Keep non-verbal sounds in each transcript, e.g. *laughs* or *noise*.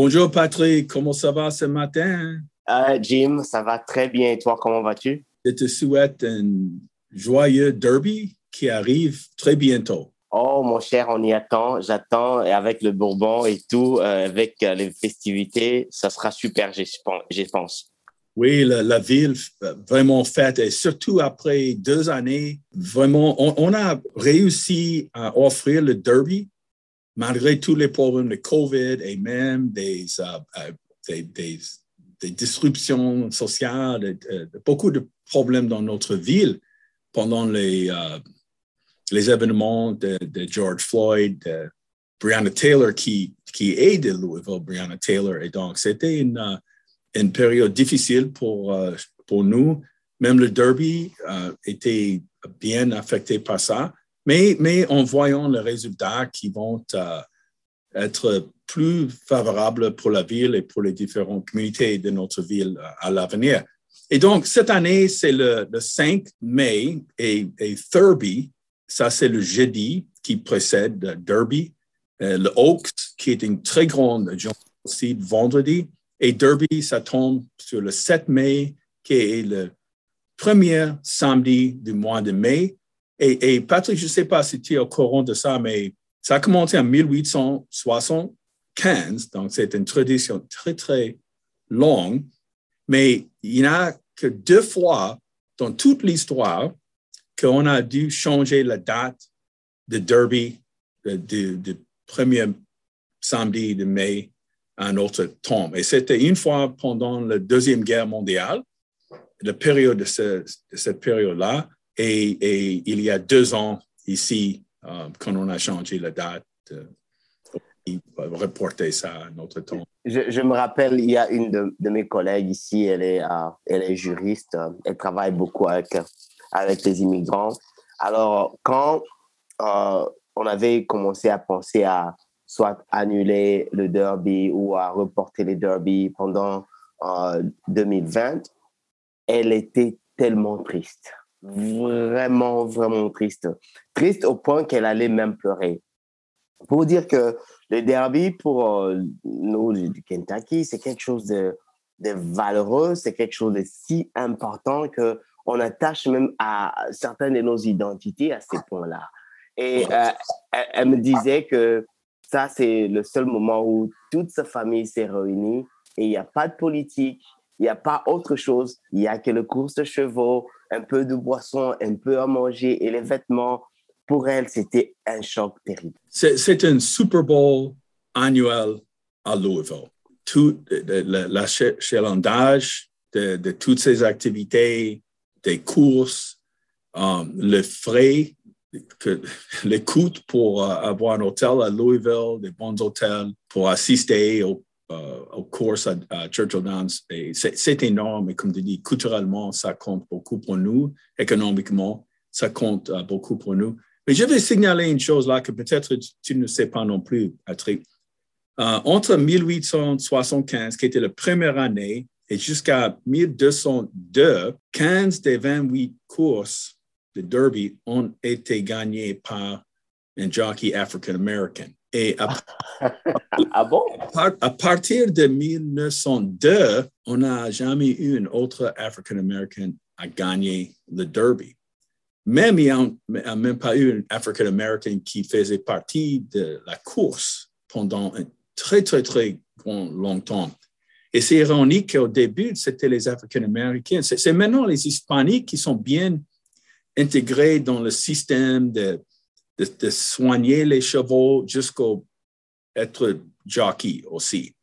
Bonjour Patrick, comment ça va ce matin? Euh, Jim, ça va très bien. Et toi, comment vas-tu? Je te souhaite un joyeux derby qui arrive très bientôt. Oh, mon cher, on y attend. J'attends. Et avec le Bourbon et tout, euh, avec euh, les festivités, ça sera super, je pense. Oui, la, ville vraiment faite et surtout après deux années, vraiment, on, a réussi à offrir le derby malgré tous les problèmes de COVID et même des, euh, des, des, disruptions sociales, beaucoup de problèmes dans notre ville pendant les, les événements de, George Floyd, de Breonna Taylor, qui, qui est de Louisville, Breonna Taylor. Et donc, c'était une, euh, une période difficile pour, euh, pour nous. Même le derby euh, était bien affecté par ça. Mais, en voyant les résultats qui vont être plus favorables pour la ville et pour les différentes communautés de notre ville à l'avenir. Et donc, cette année, c'est le, le, 5 mai et, et Thurby, ça, c'est le jeudi qui précède Derby. Euh, le Oaks, qui est une très grande journée aussi, vendredi. Et Derby, ça tombe sur le 7 mai, qui est le premier samedi du mois de mai. Et, Patrick, je ne sais pas si tu es au courant de ça, mais ça a commencé en 1875, donc c'est une tradition très, très longue. Mais il n'y a que deux fois dans toute l'histoire qu'on a dû changer la date de Derby du, premier samedi de mai à un autre temps. Et c'était une fois pendant la Deuxième Guerre mondiale, la période de, cette période-là, et, il y a deux ans ici, euh, quand on a changé la date, euh, reporter ça à un autre temps. Je, me rappelle, il y a une de, mes collègues ici, elle est, euh, juriste, elle travaille beaucoup avec avec les immigrants. Alors, quand euh, on avait commencé à penser à soit annuler le derby ou à reporter les derby pendant 2020, euh, elle était tellement triste. Vraiment, vraiment triste. Triste au point qu'elle allait même pleurer. Pour dire que le derby, pour euh, nous du Kentucky, c'est quelque chose de, de valeureux, c'est quelque chose de si important que on attache même à certaines de nos identités à ces points-là. Et euh, elle, me disait que ça, c'est le seul moment où toute sa famille s'est réunie et il n'y a pas de politique, il n'y a pas autre chose. Il n'y a que le course de chevaux, un peu de boisson, un peu à manger et les vêtements. Pour elle, c'était un choc terrible. C'est un Super Bowl annuel à Louisville. Tout l'achalandage de, de toutes ces activités, des courses, um, le frais, que, *laughs* les coûts pour uh, avoir un hôtel à Louisville, des bons hôtels pour assister aux, uh, courses à, Churchill Downs. C'est énorme et comme tu dis, culturellement, ça compte beaucoup pour nous. Économiquement, ça compte uh, beaucoup pour nous. Mais je vais signaler une chose là que peut-être tu ne sais pas non plus, Patrick. entre 1875, qui était la première année et jusqu'à 1202, 15 des 28 courses de Derby ont été gagnées par un jockey africain-américain. Et à, *laughs* ah bon? à, partir de 1902, on n'a jamais eu un autre African-Américain à gagner le Derby. Même il n'y a, même pas eu un African-Américain qui faisait partie de la course pendant un très, très, très grand, longtemps. Et c'est ironique qu'au début, c'était les Africains-Américains. C'est maintenant les Hispaniques qui sont bien intégrés dans le système de, de, soigner les chevaux jusqu'au être jockey aussi.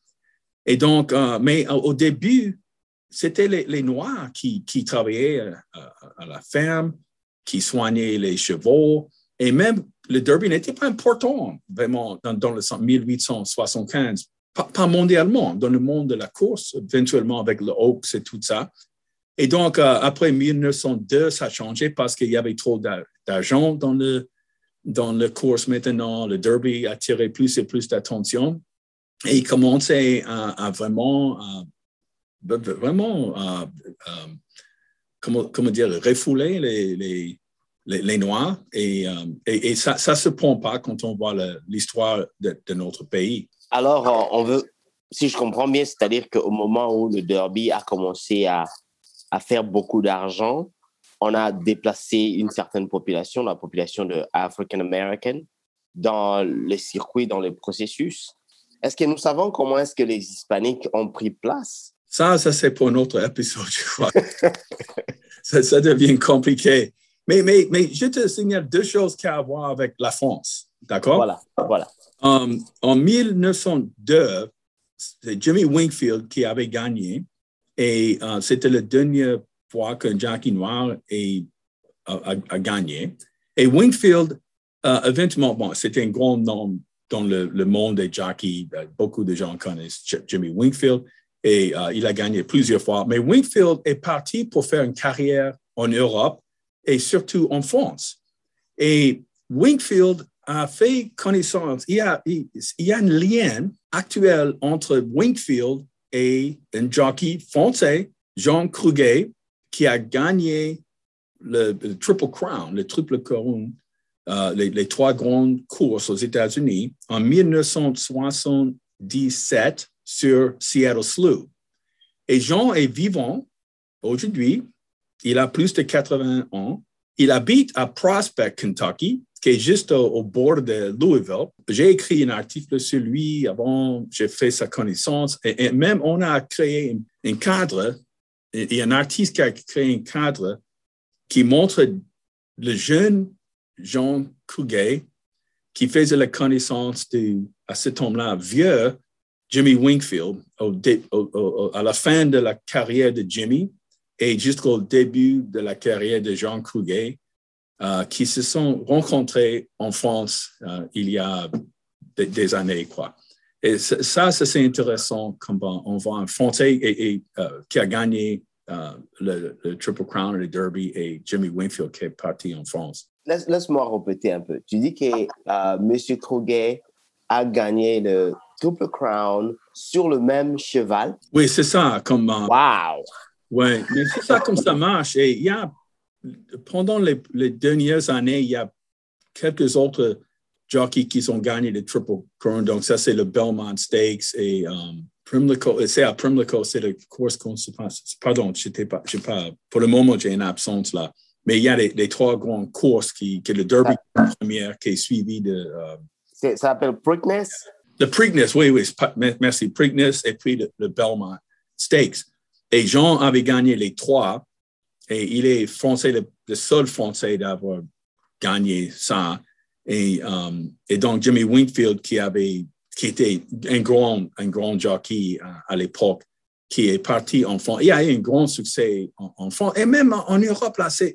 Et donc, euh, mais au début, c'était les, Noirs qui, qui travaillaient à, à, la ferme, qui soignaient les chevaux. Et même le derby n'était pas important vraiment dans, dans le 1875, pas, mondialement, dans le monde de la course, éventuellement avec le Oaks et tout ça. Et donc, euh, après 1902, ça a changé parce qu'il y avait trop d'argent dans le, dans le course maintenant. Le derby attirait plus et plus d'attention. Et il commençait à, vraiment, vraiment, comment, comment dire, refouler les, les, les, Noirs. Et, euh, et, et ça ne se prend pas quand on voit l'histoire de, notre pays. Alors, on veut, si je comprends bien, c'est-à-dire qu'au moment où le derby a commencé à, à faire beaucoup d'argent, on a déplacé une certaine population, la population de African American, dans les circuits, dans les processus. Est-ce que nous savons comment est-ce que les Hispaniques ont pris place? Ça, ça c'est pour un autre épisode, je crois. *laughs* ça, ça, devient compliqué. Mais, mais, mais je te signale deux choses qui ont à voir avec la France. D'accord? Voilà, voilà. Um, en 1902, c'est Jimmy Wingfield qui avait gagné et uh, c'était la dernière fois qu'un Jackie Noir a, gagné. Et Wingfield, uh, éventuellement, bon, c'était un grand nom dans le, monde des jockeys. Beaucoup de gens connaissent Jimmy Wingfield et uh, il a gagné plusieurs fois. Mais Wingfield est parti pour faire une carrière en Europe et surtout en France. Et Wingfield a fait connaissance, il y a, a un lien actuel entre Wingfield et un jockey français, Jean Kruger, qui a gagné le, Triple Crown, le triple couronne, euh, les, trois grandes courses aux États-Unis en 1977 sur Seattle Slough. Et Jean est vivant aujourd'hui. Il a plus de 80 ans. Il habite à Prospect, Kentucky, qui est juste au, bord de Louisville. J'ai écrit un article sur lui avant, j'ai fait sa connaissance et, même on a créé un, cadre, y a un artiste qui a créé un cadre qui montre le jeune Jean Kruger qui faisait la connaissance de, à ce temps-là, vieux Jimmy Wingfield à la fin de la carrière de Jimmy et jusqu'au début de la carrière de Jean Kruger, euh, qui se sont rencontrés en France euh, il y a des, années. Quoi. Et ça, c'est intéressant quand on voit un Français et, euh, qui a gagné le, Triple Crown et le Derby et Jimmy Wingfield qui est parti en France. Laisse-moi répéter un peu. Tu dis que M. Kruger a gagné le Triple Crown sur le même cheval? Oui, c'est ça. Comme, wow! Oui, mais c'est ça comme ça marche. Et il y a pendant les, dernières années, il y a quelques autres jockeys qui ont gagné le Triple Crown. Donc, ça, c'est le Belmont Stakes et um, Primlico. C'est à Primlico, c'est la course qu'on se passe. Pardon, j'étais pas, pas, pour le moment, j'ai une absence là. Mais il y a les, trois grandes courses qui, qui le Derby première qui est suivi de. Euh, ça s'appelle Preakness? Le Preakness, oui, oui, merci. Preakness et puis le Belmont Stakes. Et Jean avait gagné les trois. Et il est français, le, seul français d'avoir gagné ça. Et, um, et, donc, Jimmy Wingfield, qui, avait, qui était un grand, un grand jockey à, l'époque, qui est parti en France. Il a eu un grand succès en, France. Et même en, Europe, là, c'est,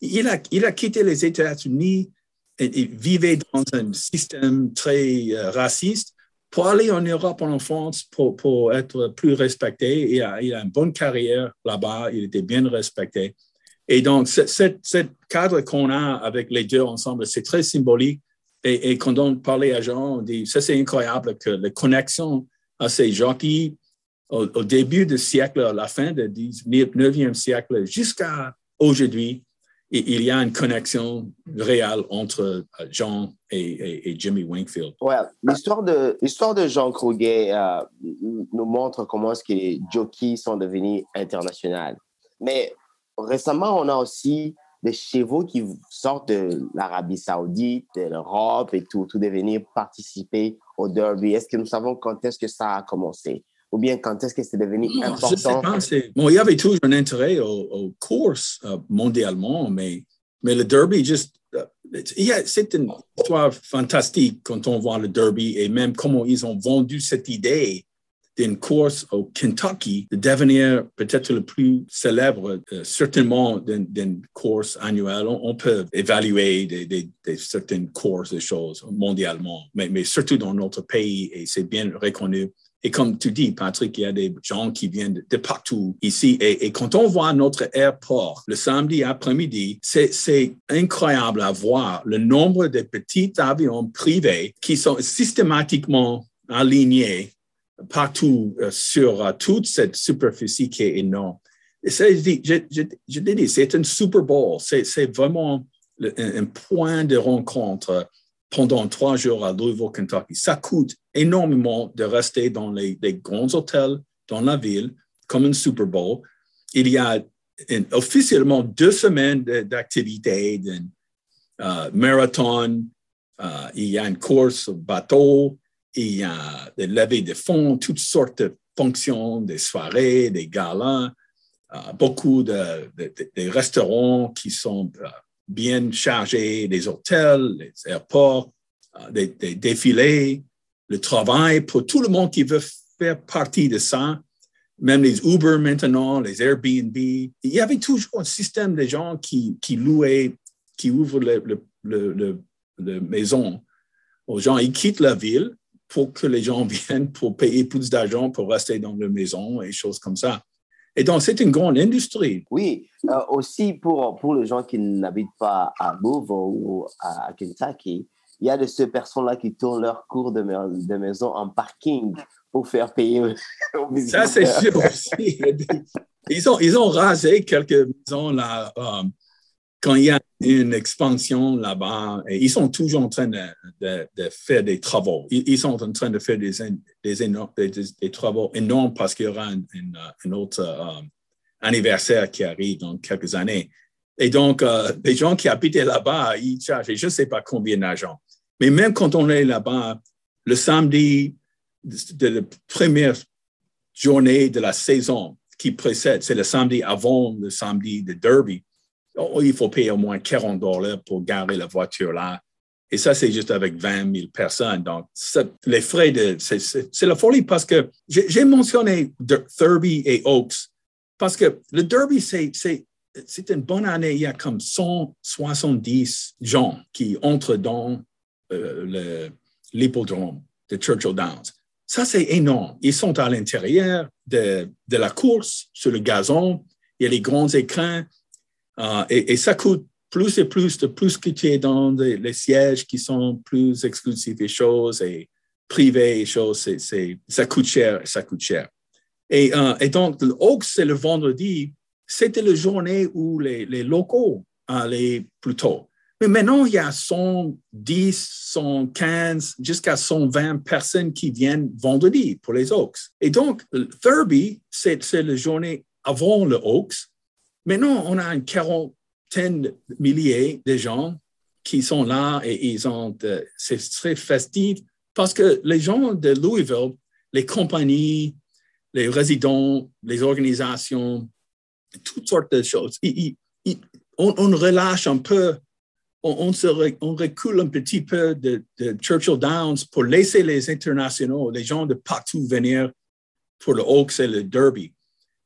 il, a, il a quitté les États-Unis et, vivait dans un système très euh, raciste pour aller en Europe, en France, pour, pour être plus respecté. Il a, il a une bonne carrière là-bas, il était bien respecté. Et donc, ce cadre qu'on a avec les deux ensemble, c'est très symbolique. Et, quand on parlait à Jean, on dit, ça c'est incroyable que la connexion à ces jockeys au, au début du siècle, à la fin du 19e siècle, jusqu'à aujourd'hui, il y a une connexion réelle entre Jean et, Jimmy Wingfield. Ouais, l'histoire de l'histoire de Jean Kruger euh, nous montre comment est-ce que les jockeys sont devenus internationaux. Mais récemment, on a aussi des chevaux qui sortent de l'Arabie Saoudite, de l'Europe et tout, tout devenir participer au derby. Est-ce que nous savons quand est-ce que ça a commencé? ou bien quand est-ce que c'est devenu important? bon, il y avait toujours un intérêt aux, courses euh, mondialement, mais, mais le derby, juste, euh, c'est une histoire fantastique quand on voit le derby et même comment ils ont vendu cette idée d'une course au Kentucky de devenir peut-être le plus célèbre, euh, certainement d'une course annuelle. On, peut évaluer certaines courses, des choses mondialement, mais, surtout dans notre pays, et c'est bien reconnu. Et comme tu dis, Patrick, il y a des gens qui viennent de, partout ici. Et, et, quand on voit notre aéroport le samedi après-midi, c'est incroyable à voir le nombre de petits avions privés qui sont systématiquement alignés partout euh, sur euh, toute cette superficie qui est énorme. Et je, je, dis, c'est un Super Bowl, c'est vraiment un, point de rencontre pendant trois jours à Louisville, Kentucky. Ça coûte énormément de rester dans les, grands hôtels dans la ville, comme un Super Bowl. Il y a officiellement deux semaines d'activité, d'un euh, marathon, il y a une course bateau, il y a des levées de fonds, toutes sortes de fonctions, des soirées, des galas, euh, beaucoup de, restaurants qui sont euh, bien chargés, des hôtels, les airports, euh, des, défilés, le travail pour tout le monde qui veut faire partie de ça, même les Uber maintenant, les Airbnb. Il y avait toujours un système de gens qui, qui louaient, qui ouvrent le, le, aux gens. Ils quittent la ville pour que les gens *laughs* viennent pour payer plus d'argent pour rester dans leur maison et choses comme ça. Et donc, c'est une grande industrie. Oui, euh, aussi pour, pour les gens qui n'habitent pas à Louisville ou à Kentucky, il y a de ces personnes-là qui tournent leur cours de, de, maison en parking pour faire payer aux *laughs* visiteurs. Ça, c'est sûr aussi. *laughs* Ils ont, ils ont rasé quelques maisons là, euh, quand il y a une expansion là-bas, ils sont toujours en train de, faire des travaux. Ils, sont en train de faire des, des, des, travaux énormes parce qu'il y aura un, autre euh, anniversaire qui arrive dans quelques années. Et donc, euh, les gens qui habitaient là-bas, ils chargent, je ne sais pas combien d'argent. Mais même quand on est là-bas, le samedi de la première journée de la saison qui précède, c'est le samedi avant le samedi de Derby, il faut payer au moins 40 dollars pour garer la voiture là. Et ça, c'est juste avec 20 000 personnes. Donc, les frais de. C'est la folie parce que j'ai mentionné Derby et Oaks parce que le Derby, c'est une bonne année. Il y a comme 170 gens qui entrent dans euh, l'hippodrome de Churchill Downs. Ça, c'est énorme. Ils sont à l'intérieur de, de la course sur le gazon. Il y a les grands écrans. Euh, et, ça coûte plus et plus de plus que tu es dans les sièges qui sont plus exclusifs et choses et privés et choses, ça coûte cher, ça coûte cher. Et, euh, donc, le Oaks, c'est le vendredi, c'était la journée où les, locaux allaient plus tôt. Mais maintenant, il y a 110, 115, jusqu'à 120 personnes qui viennent vendredi pour les Oaks. Et donc, Thurby, c'est, la journée avant le Oaks. Maintenant, on a une quarantaine de milliers de gens qui sont là et ils ont, c'est très festif parce que les gens de Louisville, les compagnies, les résidents, les organisations, toutes sortes de choses, on, relâche un peu, on, recule un petit peu de, de, Churchill Downs pour laisser les internationaux, les gens de partout venir pour le Hawks et le Derby.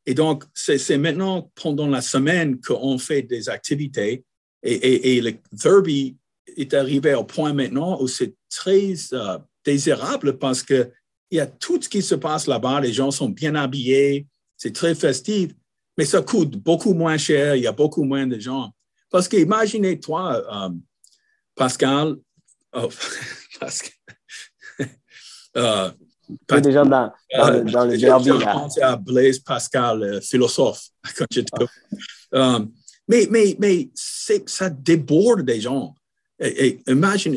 Et donc, c'est maintenant pendant la semaine qu'on fait des activités. Et, le Derby est arrivé au point maintenant où c'est très euh, désirable parce qu'il y a tout ce qui se passe là-bas, les gens sont bien habillés, c'est très festif, mais ça coûte beaucoup moins cher, il y a beaucoup moins de gens. Parce que imaginez-toi, euh, Pascal, oh, *laughs* Pascal. *laughs* Euh, pas des gens dans, dans, dans le derby. J'ai pensé à Blaise Pascal, philosophe, *laughs* quand j'étais. Um, mais mais, mais ça déborde des gens. Et, imagine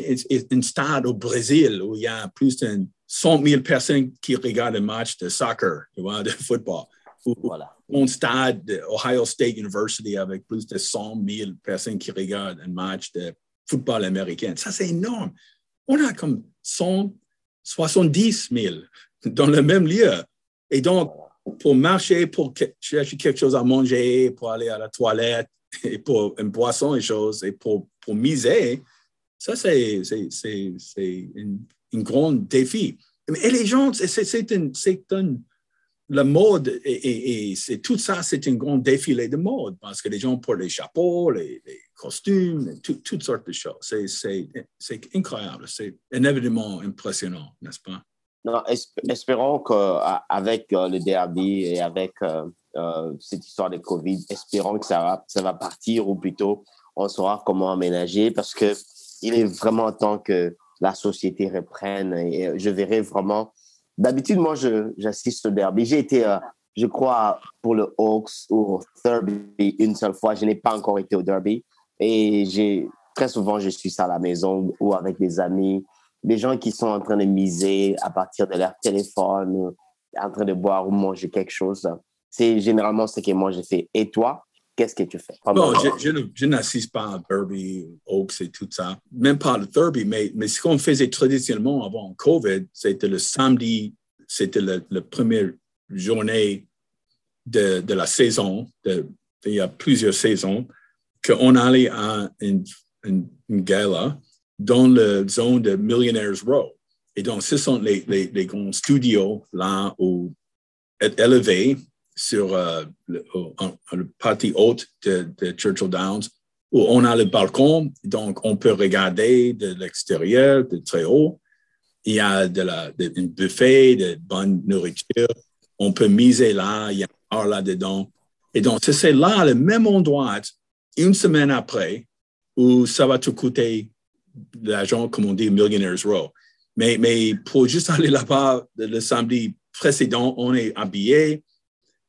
un stade au Brésil où il y a plus de 100 000 personnes qui regardent un match de soccer, tu vois, de football. Voilà. un stade de Ohio State University avec plus de 100 000 personnes qui regardent un match de football américain. Ça, c'est énorme. On a comme 100 70 000 dans le même lieu. Et donc, pour marcher, pour chercher quelque chose à manger, pour aller à la toilette, *laughs* et pour une boisson et choses, et pour, pour miser, ça, c'est un grand défi. Et les gens, c'est une, la mode et, c'est tout ça, c'est un grand défilé de mode parce que les gens portent les chapeaux, les, costumes, toutes sortes de choses. C'est incroyable, c'est un événement impressionnant, n'est-ce pas? Non, espérons qu'avec euh, le derby et avec euh, euh, cette histoire de Covid, espérons que ça va, ça va partir ou plutôt on saura comment aménager parce que il est vraiment temps que la société reprenne et je verrai vraiment D'habitude, moi, j'assiste au derby. J'ai été, euh, je crois, pour le Hawks ou Derby une seule fois. Je n'ai pas encore été au derby. Et j'ai très souvent, je suis à la maison ou avec des amis, des gens qui sont en train de miser à partir de leur téléphone, en train de boire ou manger quelque chose. C'est généralement ce que moi je fais. Et toi, qu'est-ce que tu fais? Non, je, je, n'assiste pas à Derby, Oaks et tout ça. Même pas le Derby, mais, mais ce qu'on faisait traditionnellement avant COVID, c'était le samedi, c'était la première journée de, de la saison, de, il y a plusieurs saisons, qu'on allait à une, une, gala dans la zone de Millionaires Row. Et donc, ce sont les, les, les grands studios là où élevés sur euh, le, partie haute de, Churchill Downs où on a le balcon, donc on peut regarder de l'extérieur, de très haut. Il y a de la, un buffet de bonne nourriture. On peut miser là, il y a un là-dedans. Et donc, c'est là, le même endroit, une semaine après, où ça va te coûter l'argent, comme on dit, Millionaires Row. Mais, mais pour juste aller là-bas le samedi précédent, on est habillé,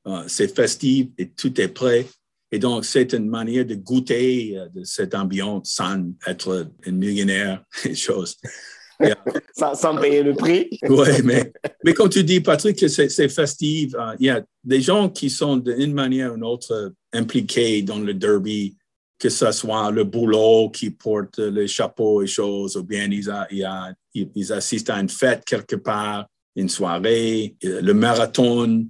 euh, c'est festif et tout est prêt. Et donc, c'est une manière de goûter euh, de cette ambiance sans être un millionnaire *laughs* et choses. *laughs* sans, payer le prix. *laughs* oui, mais, mais comme tu dis, Patrick, c'est festif. Euh, il y a des gens qui sont d'une manière ou d'une autre impliqués dans le derby, que ce soit le boulot qui porte les chapeaux et choses, ou bien ils, ils assistent à une fête quelque part, une soirée, le marathon,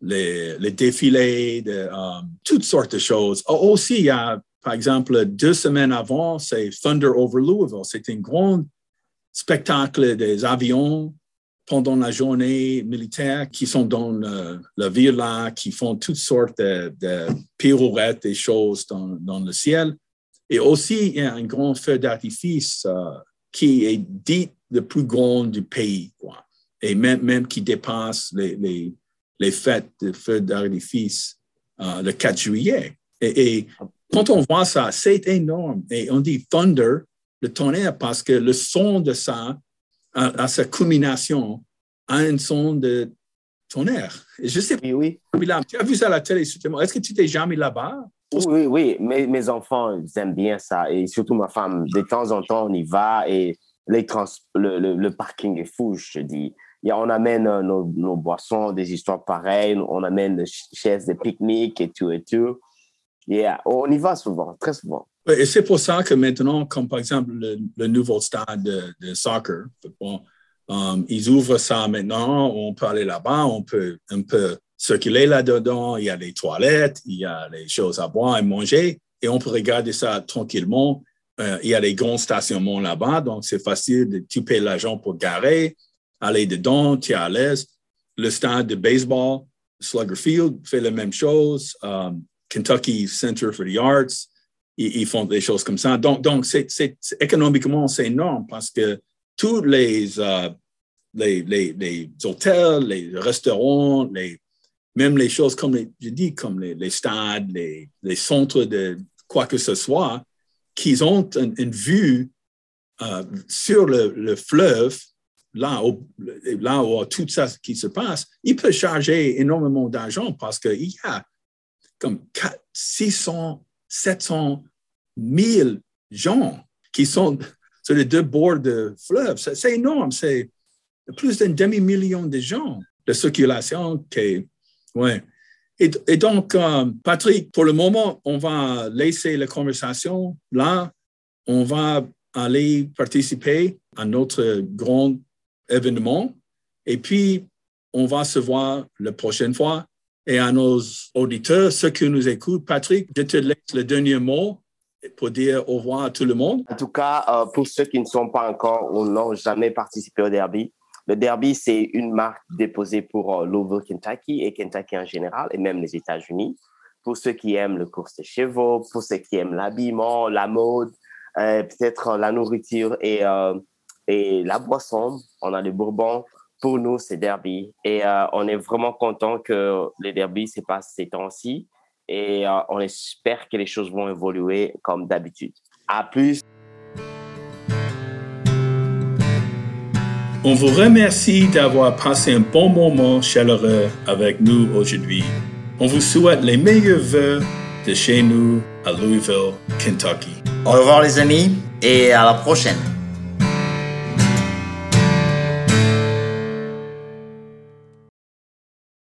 les, défilés, de, um, toutes sortes de choses. Aussi, il y a, par exemple, deux semaines avant, c'est Thunder over Louisville. C'est un grand spectacle des avions pendant la journée militaire qui sont dans la ville là, qui font toutes sortes de, pirouettes et choses dans, dans, le ciel. Et aussi, il y a un grand feu d'artifice euh, qui est dit le plus grand du pays, quoi. Et même, même qui dépasse les les fêtes de feux d'artifice euh, le 4 juillet. Et, quand on voit ça, c'est énorme. Et on dit thunder, le tonnerre, parce que le son de ça, à, sa culmination, a un son de tonnerre. Et je sais oui, oui. tu as vu ça à la télé, Est-ce que tu t'es jamais là-bas? Oui, oui, mes, mes enfants ils aiment bien ça. Et surtout ma femme, de temps en temps, on y va et les le, le, le, parking est fou, je te dis on amène euh, nos, boissons, des histoires pareilles, on amène des chaises de pique-nique et tout et tout. Yeah, on y va souvent, très souvent. Et c'est pour ça que maintenant, comme par exemple le, nouveau stade de, soccer, um, ils ouvrent ça maintenant, on peut aller là-bas, on peut un peu circuler là-dedans, il y a des toilettes, il y a des choses à boire et manger, et on peut regarder ça tranquillement. Euh, il y a des grands stationnements là-bas, donc c'est facile de tu l'argent pour garer, aller dedans, tu à l'aise. Le stade de baseball, Slugger Field, fait la même chose. Um, Kentucky Center for the Arts, ils, font des choses comme ça. Donc, donc c'est, économiquement, c'est énorme parce que tous les, uh, les, les, les, hôtels, les restaurants, les, même les choses comme les, je dis, comme les, stades, les, les, centres de quoi que ce soit, qu'ils ont une, vue uh, sur le, fleuve là où, là où tout ça qui se passe, il peut charger énormément d'argent parce qu'il y a comme 600, 700 000 gens qui sont sur les deux bords de fleuve. C'est énorme. C'est plus d'un demi-million de gens de circulation. Et donc, euh, Patrick, pour le moment, on va laisser la conversation là. On va aller participer à notre grande événement. Et puis, on va se voir la prochaine fois. Et à nos auditeurs, ceux qui nous écoutent, Patrick, je te laisse le dernier mot pour dire au revoir à tout le monde. En tout cas, euh, pour ceux qui ne sont pas encore ou n'ont jamais participé au derby, le Derby, c'est une marque déposée pour Louisville, Kentucky et Kentucky en général, et même les États-Unis. Pour ceux qui aiment le course de chevaux, pour ceux qui aiment l'habillement, la mode, peut-être la nourriture et, et la boisson, on a le bourbon. Pour nous, c'est Derby. Et on est vraiment content que le Derby se passe ces temps-ci. Et on espère que les choses vont évoluer comme d'habitude. À plus. On vous remercie d'avoir passé un bon moment chaleureux avec nous aujourd'hui. On vous souhaite les meilleurs vœux de chez nous à Louisville, Kentucky. Au revoir les amis et à la prochaine.